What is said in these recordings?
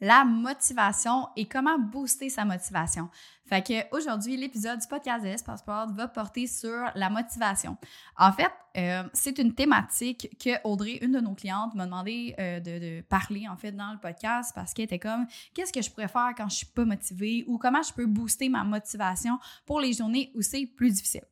la motivation et comment booster sa motivation. Fait que aujourd'hui, l'épisode du podcast de Passport va porter sur la motivation. En fait, euh, c'est une thématique que Audrey, une de nos clientes, m'a demandé euh, de, parler en fait dans le podcast parce qu'elle était comme qu'est-ce que je pourrais faire quand je suis pas motivée ou comment je peux booster ma motivation pour les journées où c'est plus difficile.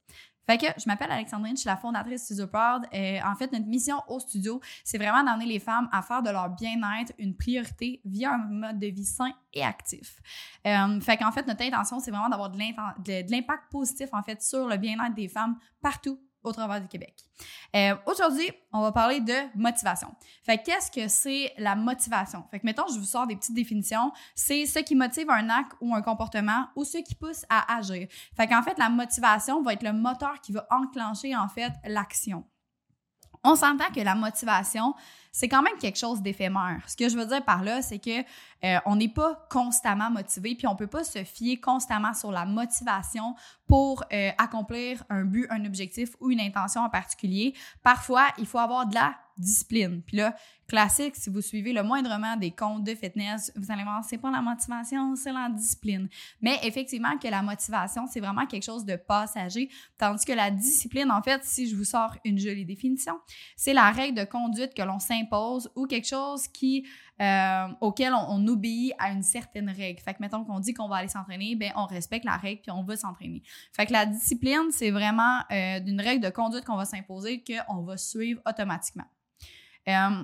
Fait que je m'appelle Alexandrine, je suis la fondatrice Studio Proud. Et en fait, notre mission au studio, c'est vraiment d'amener les femmes à faire de leur bien-être une priorité via un mode de vie sain et actif. Euh, fait qu'en fait, notre intention, c'est vraiment d'avoir de l'impact positif en fait sur le bien-être des femmes partout au travers du Québec. Euh, aujourd'hui, on va parler de motivation. Fait qu'est-ce que c'est la motivation? Fait que mettons, je vous sors des petites définitions. C'est ce qui motive un acte ou un comportement ou ce qui pousse à agir. Fait qu'en fait, la motivation va être le moteur qui va enclencher en fait l'action. On s'entend que la motivation, c'est quand même quelque chose d'éphémère. Ce que je veux dire par là, c'est que euh, on n'est pas constamment motivé, puis on peut pas se fier constamment sur la motivation pour euh, accomplir un but, un objectif ou une intention en particulier. Parfois, il faut avoir de la discipline. Puis là, classique, si vous suivez le moindrement des comptes de fitness, vous allez voir, c'est pas la motivation, c'est la discipline. Mais effectivement, que la motivation, c'est vraiment quelque chose de passager, tandis que la discipline, en fait, si je vous sors une jolie définition, c'est la règle de conduite que l'on s'impose ou quelque chose qui euh, auquel on, obéit à une certaine règle. Fait que mettons qu'on dit qu'on va aller s'entraîner, ben on respecte la règle puis on va s'entraîner. Fait que la discipline, c'est vraiment euh, d'une règle de conduite qu'on va s'imposer qu'on va suivre automatiquement. Euh,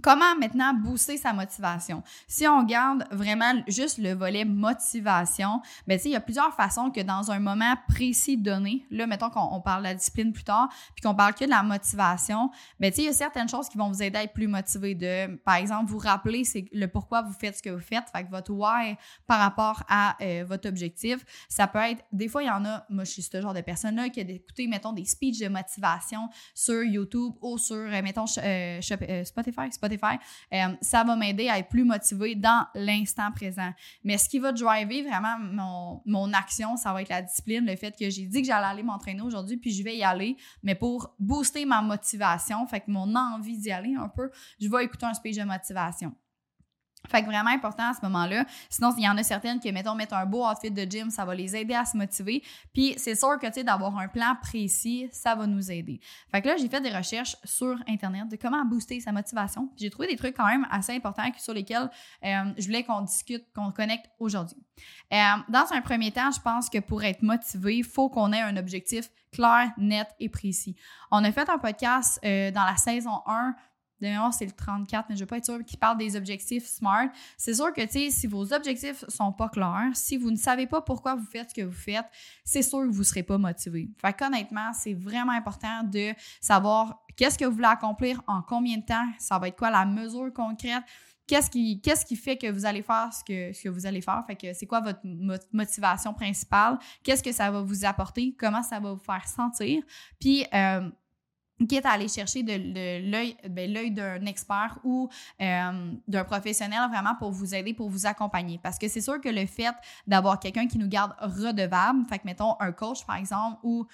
Comment maintenant booster sa motivation? Si on garde vraiment juste le volet motivation, ben il y a plusieurs façons que dans un moment précis donné, là, mettons qu'on parle de la discipline plus tard, puis qu'on parle que de la motivation, ben il y a certaines choses qui vont vous aider à être plus motivé. De, par exemple, vous rappeler le pourquoi vous faites ce que vous faites, fait votre why par rapport à euh, votre objectif. Ça peut être, des fois, il y en a, moi, je suis ce genre de personne-là qui a écouté, mettons, des speeches de motivation sur YouTube ou sur, euh, mettons, euh, Spotify, Spotify, euh, ça va m'aider à être plus motivé dans l'instant présent. Mais ce qui va driver vraiment mon, mon action, ça va être la discipline, le fait que j'ai dit que j'allais aller m'entraîner aujourd'hui, puis je vais y aller. Mais pour booster ma motivation, fait que mon envie d'y aller un peu, je vais écouter un speech de motivation. Fait que vraiment important à ce moment-là. Sinon, il y en a certaines qui, mettons, mettre un beau outfit de gym, ça va les aider à se motiver. Puis c'est sûr que, tu sais, d'avoir un plan précis, ça va nous aider. Fait que là, j'ai fait des recherches sur Internet de comment booster sa motivation. J'ai trouvé des trucs quand même assez importants sur lesquels euh, je voulais qu'on discute, qu'on connecte aujourd'hui. Euh, dans un premier temps, je pense que pour être motivé, il faut qu'on ait un objectif clair, net et précis. On a fait un podcast euh, dans la saison 1 de c'est le 34, mais je ne veux pas être sûre, qui parle des objectifs SMART. C'est sûr que, si vos objectifs sont pas clairs, si vous ne savez pas pourquoi vous faites ce que vous faites, c'est sûr que vous ne serez pas motivé. Fait qu'honnêtement, c'est vraiment important de savoir qu'est-ce que vous voulez accomplir, en combien de temps, ça va être quoi la mesure concrète, qu'est-ce qui, qu'est-ce qui fait que vous allez faire ce que, ce que vous allez faire. Fait que c'est quoi votre motivation principale, qu'est-ce que ça va vous apporter, comment ça va vous faire sentir. Puis, euh, quitte à aller chercher ben, l'œil d'un expert ou euh, d'un professionnel vraiment pour vous aider, pour vous accompagner. Parce que c'est sûr que le fait d'avoir quelqu'un qui nous garde redevable, fait que mettons un coach par exemple ou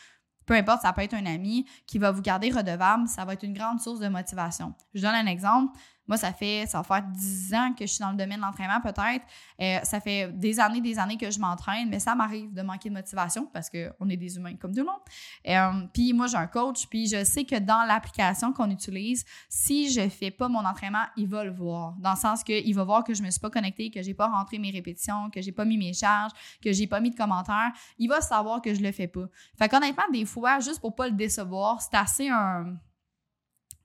peu importe, ça peut être un ami qui va vous garder redevable, ça va être une grande source de motivation. Je donne un exemple. Moi, ça fait, ça va faire 10 ans que je suis dans le domaine de l'entraînement, peut-être. Euh, ça fait des années, des années que je m'entraîne, mais ça m'arrive de manquer de motivation parce qu'on est des humains comme tout le monde. Euh, puis moi, j'ai un coach, puis je sais que dans l'application qu'on utilise, si je fais pas mon entraînement, il va le voir. Dans le sens qu'il va voir que je me suis pas connectée, que j'ai pas rentré mes répétitions, que j'ai pas mis mes charges, que j'ai pas mis de commentaires. Il va savoir que je le fais pas. Fait qu'honnêtement, des fois, juste pour pas le décevoir, c'est assez un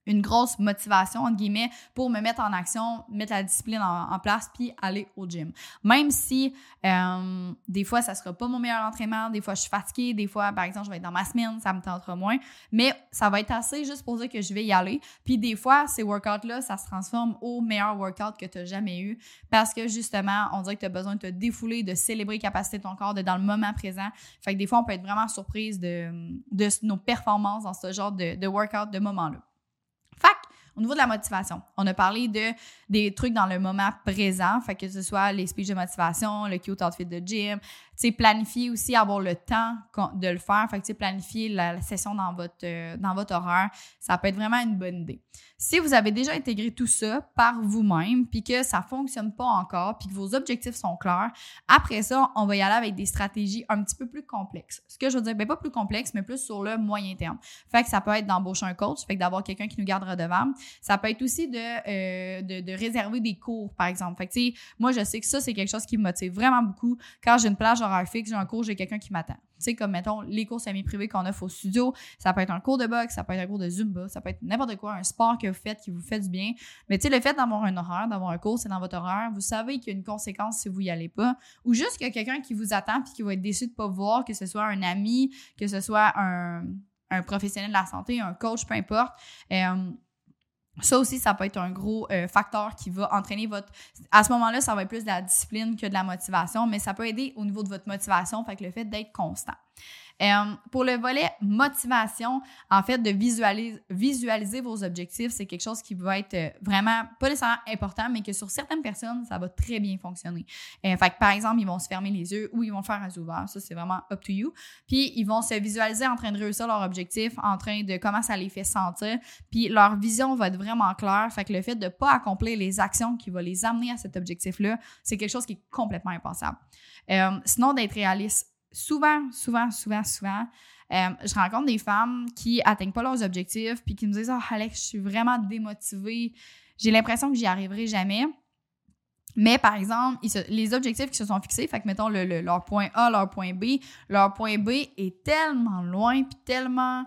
une grosse motivation, entre guillemets, pour me mettre en action, mettre la discipline en, place, puis aller au gym. Même si euh, des fois, ça sera pas mon meilleur entraînement, des fois, je suis fatiguée, des fois, par exemple, je vais être dans ma semaine, ça me tentera moins, mais ça va être assez juste pour dire que je vais y aller. Puis des fois, ces workouts-là, ça se transforme au meilleur workout que tu as jamais eu parce que justement, on dirait que tu as besoin de te défouler, de célébrer les capacités de ton corps, d'être dans le moment présent. Fait que des fois, on peut être vraiment surprise de, de nos performances dans ce genre de, de workout, de moment-là. Au niveau de la motivation, on a parlé de des trucs dans le moment présent, fait que ce soit les speeches de motivation, le cute outfit de gym, tu sais, planifier aussi, avoir le temps de le faire, fait que tu sais, planifier la, session dans votre, euh, dans votre horaire, ça peut être vraiment une bonne idée. Si vous avez déjà intégré tout ça par vous-même, puis que ça fonctionne pas encore, puis que vos objectifs sont clairs, après ça, on va y aller avec des stratégies un petit peu plus complexes. Ce que je veux dire, ben pas plus complexes, mais plus sur le moyen terme. Fait que ça peut être d'embaucher un coach, fait que d'avoir quelqu'un qui nous garde redevable. Ça peut être aussi de, euh, de, de, réserver des cours, par exemple. Fait que, moi, je sais que ça, c'est quelque chose qui me motive vraiment beaucoup. Quand j'ai une plage horaire fixe, j'ai un cours, j'ai quelqu'un qui m'attend. Tu sais, comme, mettons, les cours semi-privés qu'on offre au studio, ça peut être un cours de boxe, ça peut être un cours de zumba, ça peut être n'importe quoi, un sport que vous faites qui vous fait du bien. Mais tu sais, le fait d'avoir un horaire, d'avoir un cours, c'est dans votre horaire, vous savez qu'il y a une conséquence si vous y allez pas. Ou juste qu'il y a quelqu'un qui vous attend puis qui va être déçu de pas vous voir, que ce soit un ami, que ce soit un, professionnel de la santé, un coach, peu importe. Euh, ça aussi, ça peut être un gros euh, facteur qui va entraîner votre. À ce moment-là, ça va être plus de la discipline que de la motivation, mais ça peut aider au niveau de votre motivation, fait que le fait d'être constant. Euh, pour le volet motivation, en fait, de visualiser, vos objectifs, c'est quelque chose qui va être euh, vraiment pas nécessairement important, mais que sur certaines personnes, ça va très bien fonctionner. Euh, fait que, par exemple, ils vont se fermer les yeux ou ils vont faire un ouvert. Ça, c'est vraiment up to you. Puis, ils vont se visualiser en train de réussir leur objectif, en train de comment ça les fait sentir. Puis, leur vision va être vraiment claire. Fait que le fait de ne pas accomplir les actions qui vont les amener à cet objectif-là, c'est quelque chose qui est complètement impensable. sinon, d'être réaliste souvent, souvent, souvent, souvent, euh, je rencontre des femmes qui atteignent pas leurs objectifs puis qui me disent Oh, Alex, je suis vraiment démotivée. J'ai l'impression que j'y arriverai jamais. Mais par exemple, les objectifs qui se sont fixés, fait que mettons le, leur point A, leur point B, leur point B est tellement loin puis tellement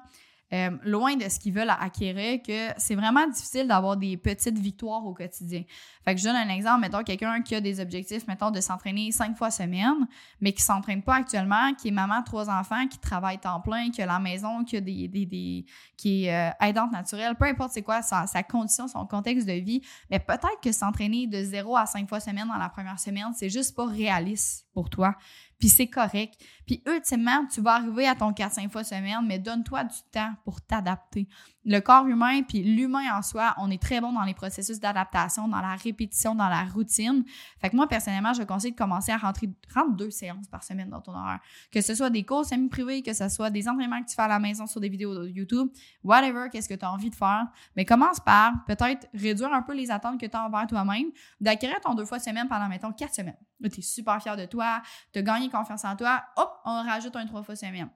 euh, loin de ce qu'ils veulent acquérir que c'est vraiment difficile d'avoir des petites victoires au quotidien. Fait que je donne un exemple, mettons quelqu'un qui a des objectifs, mettons, de s'entraîner cinq fois semaine, mais qui s'entraîne pas actuellement, qui est maman, trois enfants, qui travaille temps plein, qui a la maison, qui a des, des, des qui est euh, aidante naturelle, peu importe c'est quoi sa, sa, condition, son contexte de vie, mais peut-être que s'entraîner de zéro à cinq fois semaine dans la première semaine, c'est juste pas réaliste pour toi puis c'est correct. Puis ultimement, tu vas arriver à ton 4-5 fois semaine, mais donne-toi du temps pour t'adapter. Le corps humain, puis l'humain en soi, on est très bon dans les processus d'adaptation, dans la répétition, dans la routine. Fait que moi, personnellement, je conseille de commencer à rentrer, rentrer deux séances par semaine dans ton horaire. Que ce soit des cours semi-privés, que ce soit des entraînements que tu fais à la maison sur des vidéos de YouTube, whatever, qu'est-ce que tu as envie de faire. Mais commence par peut-être réduire un peu les attentes que tu as envers toi-même, d'acquérir ton deux fois semaine pendant, mettons, quatre semaines. Tu es super fier de toi, tu as gagné confiance en toi, hop, on rajoute un trois fois semaine.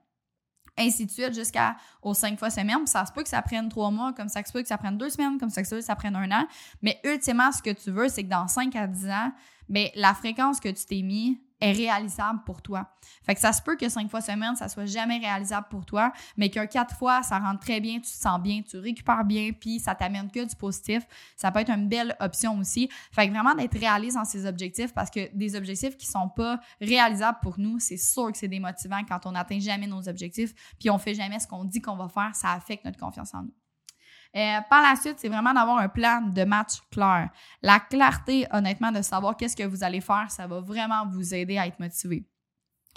Ainsi de suite jusqu'aux cinq fois semaine. ça se peut que ça prenne trois mois, comme ça se peut que ça prenne deux semaines, comme ça se peut que ça prenne un an. Mais ultimement, ce que tu veux, c'est que dans cinq à dix ans, bien, la fréquence que tu t'es mis, est réalisable pour toi. Fait que ça se peut que cinq fois semaine, ça soit jamais réalisable pour toi, mais qu'un quatre fois, ça rentre très bien, tu te sens bien, tu récupères bien, puis ça t'amène que du positif. Ça peut être une belle option aussi. Fait vraiment d'être réaliste dans ces objectifs parce que des objectifs qui sont pas réalisables pour nous, c'est sûr que c'est démotivant quand on n'atteint jamais nos objectifs, puis on fait jamais ce qu'on dit qu'on va faire, ça affecte notre confiance en nous. Euh, par la suite, c'est vraiment d'avoir un plan de match clair. La clarté, honnêtement, de savoir qu'est-ce que vous allez faire, ça va vraiment vous aider à être motivé.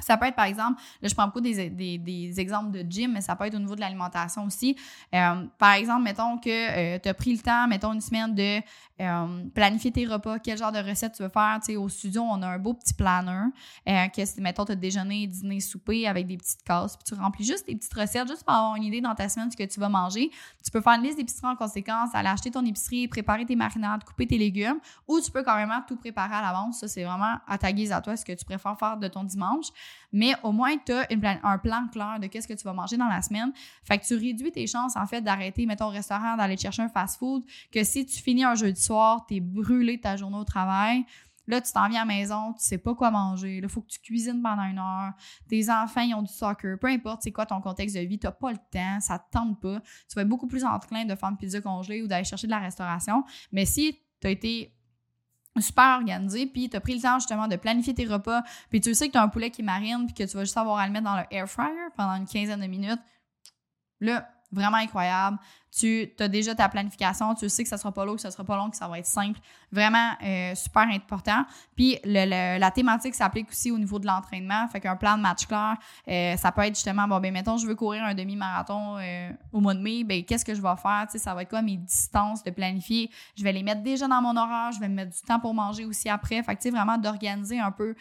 Ça peut être, par exemple, là, je prends beaucoup des, des, exemples de gym, mais ça peut être au niveau de l'alimentation aussi. Euh, par exemple, mettons que euh, tu as pris le temps, mettons une semaine de euh, planifier tes repas, quel genre de recette tu veux faire. Tu sais, au studio, on a un beau petit planner. Que, mettons, tu as déjeuner, dîner, souper avec des petites cases. Puis tu remplis juste des petites recettes, juste pour avoir une idée dans ta semaine de ce que tu vas manger. Tu peux faire une liste d'épicerie en conséquence, aller acheter ton épicerie, préparer tes marinades, couper tes légumes. Ou tu peux carrément tout préparer à l'avance. Ça, c'est vraiment à ta guise à toi ce que tu préfères faire de ton dimanche. Mais au moins, tu as un plan clair de qu'est-ce que tu vas manger dans la semaine. Fait que tu réduis tes chances, en fait, d'arrêter, mettons, au restaurant, d'aller chercher un fast-food. Que si tu finis un jeudi soir, tu es brûlé ta journée au travail. Là, tu t'en viens à la maison, tu sais pas quoi manger. Là, il faut que tu cuisines pendant une heure. Tes enfants, ils ont du soccer. Peu importe c'est quoi ton contexte de vie, tu n'as pas le temps, ça te tente pas. Tu vas être beaucoup plus enclin de faire une pizza congelée ou d'aller chercher de la restauration. Mais si tu as été super organisé, puis tu as pris le temps justement de planifier tes repas, puis tu sais que tu as un poulet qui marine, puis que tu vas juste avoir à le mettre dans le air fryer pendant une quinzaine de minutes, là, vraiment incroyable tu as déjà ta planification, tu sais que ça sera pas long, que ça sera pas long, que ça va être simple. Vraiment euh, super important. Puis la thématique s'applique aussi au niveau de l'entraînement. Fait qu'un plan de match clair, euh, ça peut être justement, bon, ben mettons, je veux courir un demi-marathon euh, au mois de mai, ben qu'est-ce que je vais faire? Tu sais, ça va être quoi mes distances de planifier? Je vais les mettre déjà dans mon horaire, je vais me mettre du temps pour manger aussi après. Fait que tu sais, vraiment d'organiser un peu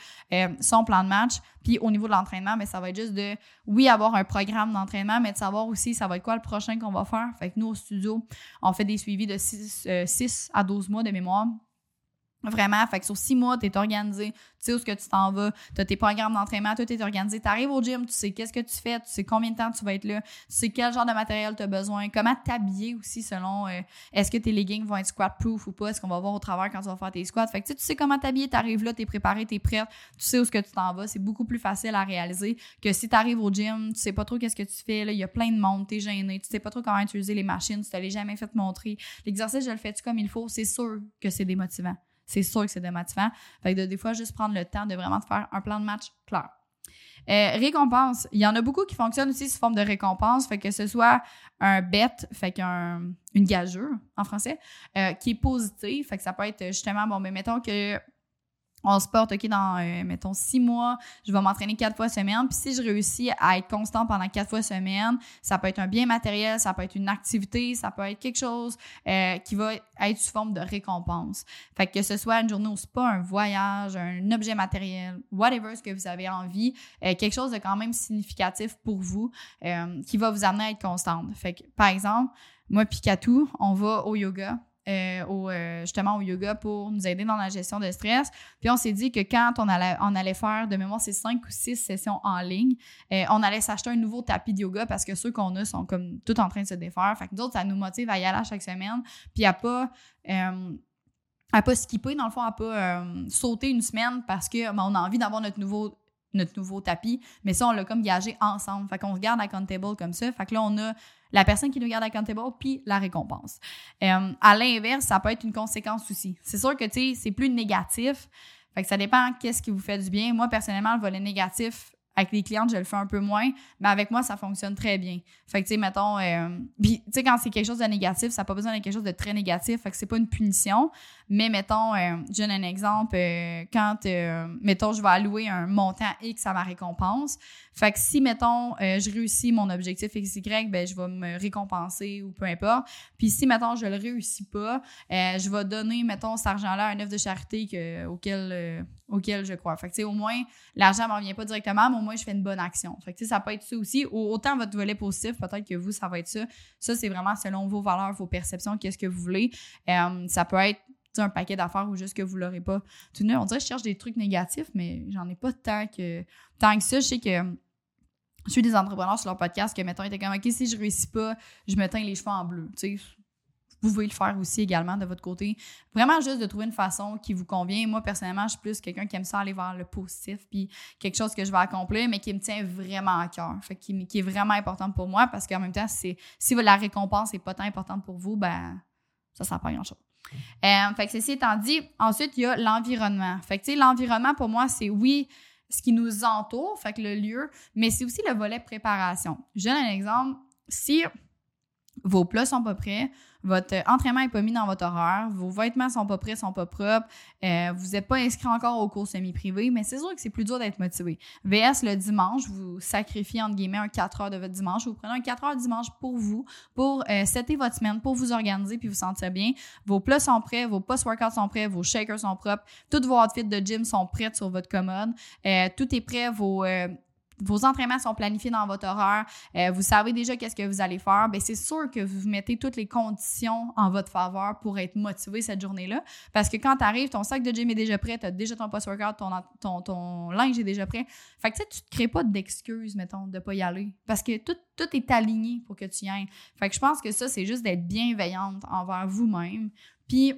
son plan de match. Puis au niveau de l'entraînement, mais ben, ça va être juste de, oui, avoir un programme d'entraînement, mais de savoir aussi ça va être quoi le prochain qu'on va faire. Fait que nous, au studio, on fait des suivis de 6, 6 euh, à 12 mois de mémoire. Vraiment, fait que sur six mois, tu es organisé, tu sais où ce que tu t'en vas, tu as tes programmes d'entraînement, tout est organisé. Tu arrives au gym, tu sais qu'est-ce que tu fais, tu sais combien de temps tu vas être là, tu sais quel genre de matériel tu as besoin, comment t'habiller aussi selon euh, est-ce que tes leggings vont être squat proof ou pas, est-ce qu'on va voir au travers quand tu vas faire tes squats. Fait que tu sais comment t'habiller, tu arrives là, tu es préparé, tu es prête, tu sais où ce que tu t'en vas. C'est beaucoup plus facile à réaliser que si tu arrives au gym, tu sais pas trop qu'est-ce que tu fais, il y a plein de monde, tu es gêné, tu sais pas trop comment utiliser les machines, tu t'as jamais fait montrer. L'exercice, je le fais-tu comme il faut, c'est sûr que c'est démotivant c'est sûr que c'est démotivant. Fait que de, des fois, juste prendre le temps de vraiment faire un plan de match clair. Euh, récompense. Il y en a beaucoup qui fonctionnent aussi sous forme de récompense. Fait que ce soit un bet, fait qu'un une gageure en français, euh, qui est positif. Fait que ça peut être justement, bon, mais mettons que on se porte, OK, dans, euh, mettons, six mois, je vais m'entraîner quatre fois semaine. Puis si je réussis à être constant pendant quatre fois semaine, ça peut être un bien matériel, ça peut être une activité, ça peut être quelque chose euh, qui va être sous forme de récompense. Fait que ce soit une journée au spa, un voyage, un objet matériel, whatever ce que vous avez envie, euh, quelque chose de quand même significatif pour vous qui va vous amener à être constante. Fait que, par exemple, moi, Picatou, on va au yoga euh, euh, justement au yoga pour nous aider dans la gestion de stress. Puis on s'est dit que quand on allait, on faire de mémoire ces cinq ou six sessions en ligne, euh, on allait s'acheter un nouveau tapis de yoga parce que ceux qu'on a sont comme tout en train de se défaire. Fait que d'autres, ça nous motive à y aller chaque semaine. Puis à pas à pas skipper, dans le fond, à pas sauter une semaine parce qu'on ben, a envie d'avoir notre nouveau notre nouveau tapis, mais ça, on l'a comme gagé ensemble. Fait qu'on se garde accountable comme ça. Fait que là, on a la personne qui nous garde accountable puis la récompense. Euh, à l'inverse, ça peut être une conséquence aussi. C'est sûr que, tu sais, c'est plus négatif. Fait que ça dépend qu'est-ce qui vous fait du bien. Moi, personnellement, le volet négatif, avec les clientes, je le fais un peu moins, mais avec moi, ça fonctionne très bien. Fait que, tu sais, mettons, euh, tu sais, quand c'est quelque chose de négatif, ça n'a pas besoin d'être quelque chose de très négatif, fait que c'est pas une punition, mais mettons, euh, je donne un exemple, euh, quand, mettons, je vais allouer un montant X à ma récompense, fait que si, mettons, je réussis mon objectif XY, ben, je vais me récompenser ou peu importe. Puis si, mettons, je le réussis pas, je vais donner, mettons, cet argent-là à un œuvre de charité que, auquel, auquel je crois. Fait que, tu sais, au moins, l'argent ne revient pas directement, mais moi, je fais une bonne action. Fait que, ça peut être ça aussi. Autant votre volet positif, peut-être que vous, ça va être ça. Ça, c'est vraiment selon vos valeurs, vos perceptions, qu'est-ce que vous voulez. Euh, ça peut être un paquet d'affaires ou juste que vous l'aurez pas. Tout on dirait que je cherche des trucs négatifs, mais j'en ai pas tant que, tant que ça. Je sais que je suis des entrepreneurs sur leur podcast que, mettons, ils étaient comme, OK, si je réussis pas, je me teins les cheveux en bleu. Tu sais, vous pouvez le faire aussi également de votre côté. Vraiment juste de trouver une façon qui vous convient. Moi, personnellement, je suis plus quelqu'un qui aime ça aller vers le positif, puis quelque chose que je vais accomplir, mais qui me tient vraiment à cœur. Fait qui, qui est vraiment important pour moi parce qu'en même temps, si la récompense n'est pas tant importante pour vous, ben ça ne sert pas grand-chose. Euh, fait que ceci étant dit, ensuite, il y a l'environnement. Fait que, tu sais, l'environnement, pour moi, c'est oui, ce qui nous entoure, fait que le lieu, mais c'est aussi le volet préparation. Je donne un exemple. Si vos plats sont pas prêts, votre entraînement n'est pas mis dans votre horaire, vos vêtements sont pas prêts, sont pas propres, euh, vous n'êtes pas inscrit encore au cours semi-privé, mais c'est sûr que c'est plus dur d'être motivé. VS, le dimanche, vous sacrifiez entre guillemets un 4 heures de votre dimanche, vous prenez un 4 heures dimanche pour vous, pour euh, setter votre semaine, pour vous organiser puis vous sentir bien. Vos plats sont prêts, vos post-workouts sont prêts, vos shakers sont propres, tous vos outfits de gym sont prêts sur votre commode, euh, tout est prêt, vos vos entraînements sont planifiés dans votre horaire, euh, vous savez déjà qu'est-ce que vous allez faire, bien, c'est sûr que vous mettez toutes les conditions en votre faveur pour être motivé cette journée-là. Parce que quand tu arrives, ton sac de gym est déjà prêt, tu as déjà ton post-workout, ton, ton, ton, linge est déjà prêt. Fait que tu ne te crées pas d'excuses, mettons, de ne pas y aller. Parce que tout, tout est aligné pour que tu y ailles. Fait que je pense que ça, c'est juste d'être bienveillante envers vous-même. Puis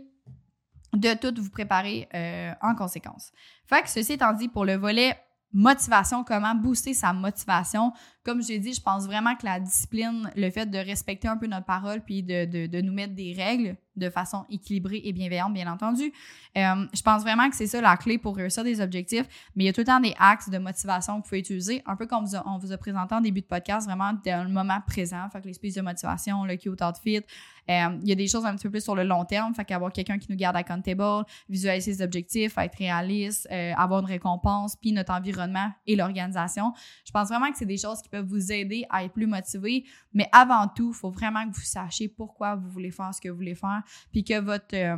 de tout vous préparer euh, en conséquence. Fait que ceci étant dit, pour le volet motivation, comment booster sa motivation. Comme je l'ai dit, je pense vraiment que la discipline, le fait de respecter un peu notre parole puis de, de, de nous mettre des règles de façon équilibrée et bienveillante, bien entendu. Euh, je pense vraiment que c'est ça la clé pour réussir des objectifs, mais il y a tout le temps des axes de motivation que vous pouvez utiliser, un peu comme on vous a présenté en début de podcast, vraiment dans le moment présent, fait que les de motivation, le cute outfit, euh, il y a des choses un petit peu plus sur le long terme, fait qu'avoir quelqu'un qui nous garde accountable, visualiser ses objectifs, être réaliste, euh, avoir une récompense, puis notre environnement et l'organisation. Je pense vraiment que c'est des choses qui peuvent vous aider à être plus motivé, mais avant tout, il faut vraiment que vous sachiez pourquoi vous voulez faire ce que vous voulez faire, puis que votre euh,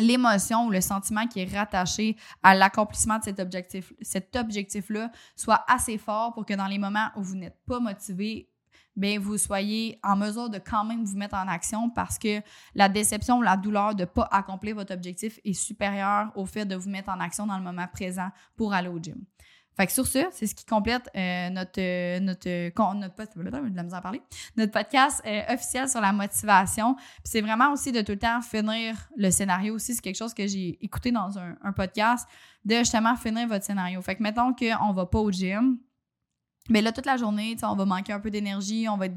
l'émotion ou le sentiment qui est rattaché à l'accomplissement de cet objectif cet objectif là soit assez fort pour que dans les moments où vous n'êtes pas motivé bien, vous soyez en mesure de quand même vous mettre en action parce que la déception ou la douleur de ne pas accomplir votre objectif est supérieure au fait de vous mettre en action dans le moment présent pour aller au gym. Fait que sur ce, c'est ce qui complète euh, notre, euh, notre, notre, parler, notre podcast euh, officiel sur la motivation. Puis c'est vraiment aussi de tout le temps finir le scénario aussi. C'est quelque chose que j'ai écouté dans un, un, podcast, de justement finir votre scénario. Fait que mettons qu'on ne va pas au gym, mais là, toute la journée, on va manquer un peu d'énergie, on va être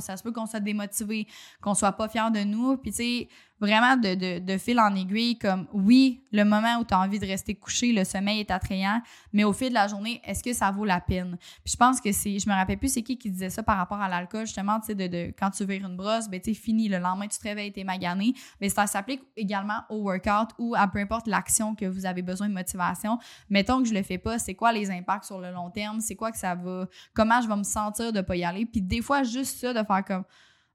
ça se peut qu'on soit démotivé, qu'on soit pas fier de nous. Puis, tu sais, vraiment de, de, fil en aiguille, comme oui, le moment où tu as envie de rester couché, le sommeil est attrayant, mais au fil de la journée, est-ce que ça vaut la peine? Puis je pense que c'est, je me rappelle plus c'est qui qui disait ça par rapport à l'alcool, justement, tu sais, de, de, quand tu vires une brosse, ben tu fini, le lendemain, tu te réveilles, t'es magané. Mais ça s'applique également au workout ou à peu importe l'action que vous avez besoin de motivation. Mettons que je le fais pas, c'est quoi les impacts sur le long terme? C'est quoi que ça va, comment je vais me sentir de pas y aller? Puis des fois, juste ça, de faire comme,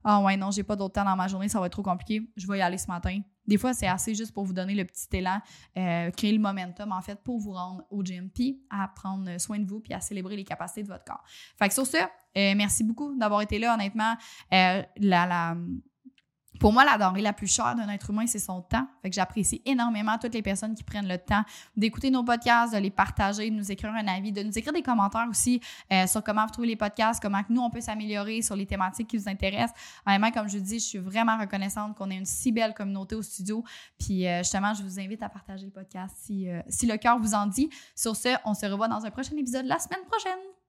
ah ouais, non, j'ai pas d'autre temps dans ma journée, ça va être trop compliqué, je vais y aller ce matin. Des fois, c'est assez juste pour vous donner le petit élan, euh, créer le momentum, en fait, pour vous rendre au gym, puis à prendre soin de vous, puis à célébrer les capacités de votre corps. Fait que sur ce, euh, merci beaucoup d'avoir été là, honnêtement. Euh, la, la pour moi, la denrée la plus chère d'un être humain, c'est son temps. Fait que j'apprécie énormément toutes les personnes qui prennent le temps d'écouter nos podcasts, de les partager, de nous écrire un avis, de nous écrire des commentaires aussi euh, sur comment vous trouvez les podcasts, comment nous, on peut s'améliorer sur les thématiques qui vous intéressent. Vraiment, comme je vous dis, je suis vraiment reconnaissante qu'on ait une si belle communauté au studio. Puis euh, justement, je vous invite à partager le podcast si, euh, si le cœur vous en dit. Sur ce, on se revoit dans un prochain épisode la semaine prochaine.